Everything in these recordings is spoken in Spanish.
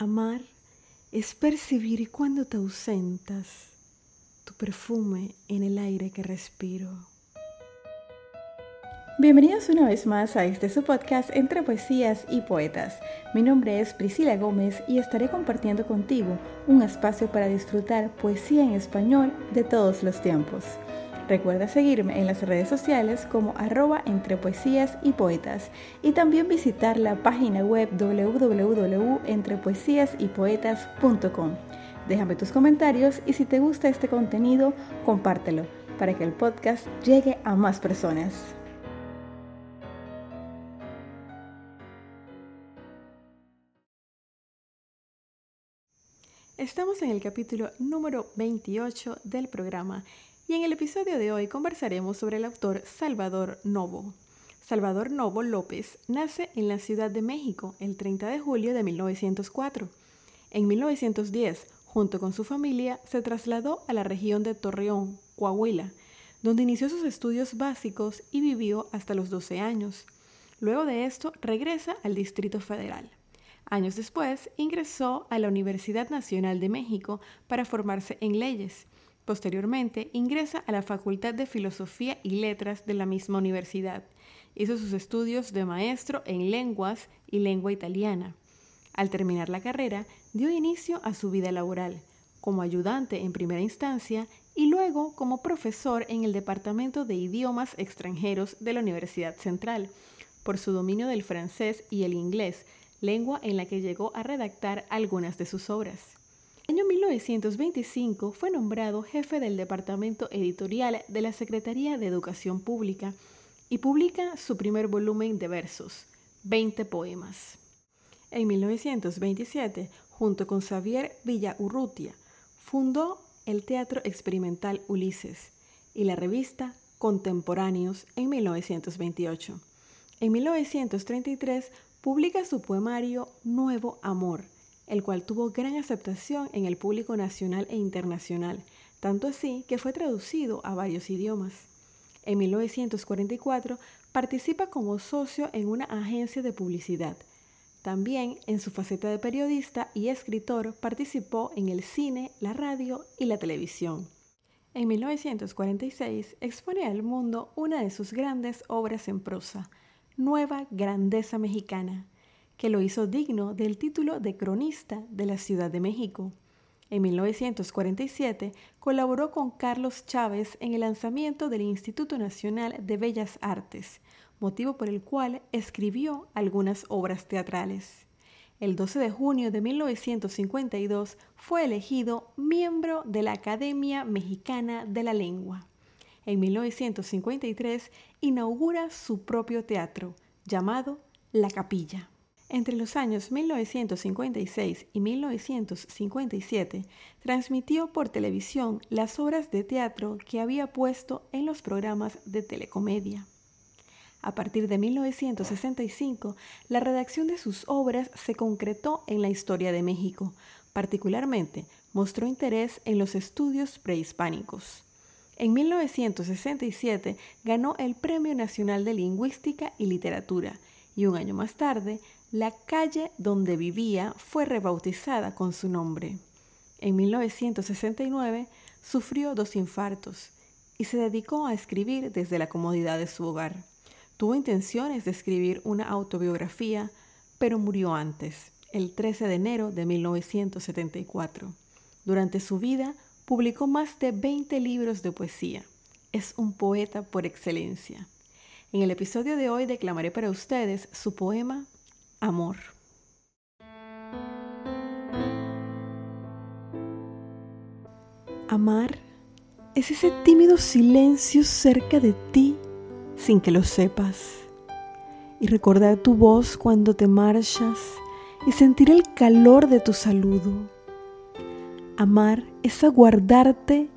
Amar es percibir cuando te ausentas, tu perfume en el aire que respiro. Bienvenidos una vez más a este su podcast entre poesías y poetas. Mi nombre es Priscila Gómez y estaré compartiendo contigo un espacio para disfrutar poesía en español de todos los tiempos. Recuerda seguirme en las redes sociales como arroba entre poesías y poetas y también visitar la página web www.entrepoesiasypoetas.com. Déjame tus comentarios y si te gusta este contenido, compártelo para que el podcast llegue a más personas. Estamos en el capítulo número 28 del programa y en el episodio de hoy conversaremos sobre el autor Salvador Novo. Salvador Novo López nace en la Ciudad de México el 30 de julio de 1904. En 1910, junto con su familia, se trasladó a la región de Torreón, Coahuila, donde inició sus estudios básicos y vivió hasta los 12 años. Luego de esto, regresa al Distrito Federal. Años después, ingresó a la Universidad Nacional de México para formarse en leyes Posteriormente, ingresa a la Facultad de Filosofía y Letras de la misma universidad. Hizo sus estudios de maestro en lenguas y lengua italiana. Al terminar la carrera, dio inicio a su vida laboral, como ayudante en primera instancia y luego como profesor en el Departamento de Idiomas Extranjeros de la Universidad Central, por su dominio del francés y el inglés, lengua en la que llegó a redactar algunas de sus obras. En el año 1925 fue nombrado jefe del departamento editorial de la Secretaría de Educación Pública y publica su primer volumen de versos, 20 poemas. En 1927, junto con Xavier Villaurrutia, fundó el Teatro Experimental Ulises y la revista Contemporáneos en 1928. En 1933 publica su poemario Nuevo Amor, el cual tuvo gran aceptación en el público nacional e internacional, tanto así que fue traducido a varios idiomas. En 1944 participa como socio en una agencia de publicidad. También en su faceta de periodista y escritor participó en el cine, la radio y la televisión. En 1946 expone al mundo una de sus grandes obras en prosa, Nueva Grandeza Mexicana, que lo hizo digno del título de cronista de la Ciudad de México. En 1947 colaboró con Carlos Chávez en el lanzamiento del Instituto Nacional de Bellas Artes, motivo por el cual escribió algunas obras teatrales. El 12 de junio de 1952 fue elegido miembro de la Academia Mexicana de la Lengua. En 1953 inaugura su propio teatro, llamado La Capilla. Entre los años 1956 y 1957 transmitió por televisión las obras de teatro que había puesto en los programas de telecomedia. A partir de 1965, la redacción de sus obras se concretó en la historia de México. Particularmente, mostró interés en los estudios prehispánicos. En 1967 ganó el Premio Nacional de Lingüística y Literatura y un año más tarde la calle donde vivía fue rebautizada con su nombre. En 1969 sufrió dos infartos y se dedicó a escribir desde la comodidad de su hogar. Tuvo intenciones de escribir una autobiografía, pero murió antes, el 13 de enero de 1974. Durante su vida publicó más de 20 libros de poesía. Es un poeta por excelencia. En el episodio de hoy declamaré para ustedes su poema amor. Amar es ese tímido silencio cerca de ti sin que lo sepas. Y recordar tu voz cuando te marchas y sentir el calor de tu saludo. Amar es aguardarte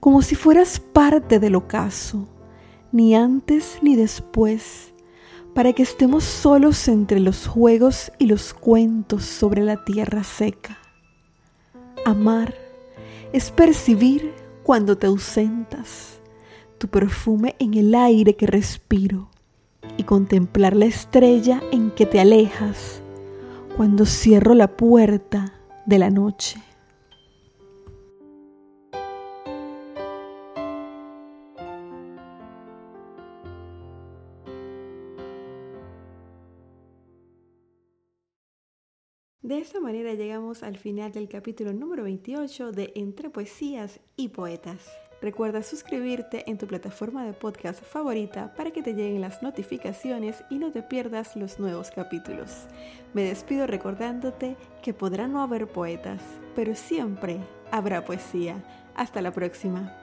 como si fueras parte del ocaso, ni antes ni después para que estemos solos entre los juegos y los cuentos sobre la tierra seca. Amar es percibir cuando te ausentas, tu perfume en el aire que respiro y contemplar la estrella en que te alejas, cuando cierro la puerta de la noche. De esta manera llegamos al final del capítulo número 28 de Entre Poesías y Poetas. Recuerda suscribirte en tu plataforma de podcast favorita para que te lleguen las notificaciones y no te pierdas los nuevos capítulos. Me despido recordándote que podrá no haber poetas, pero siempre habrá poesía. Hasta la próxima.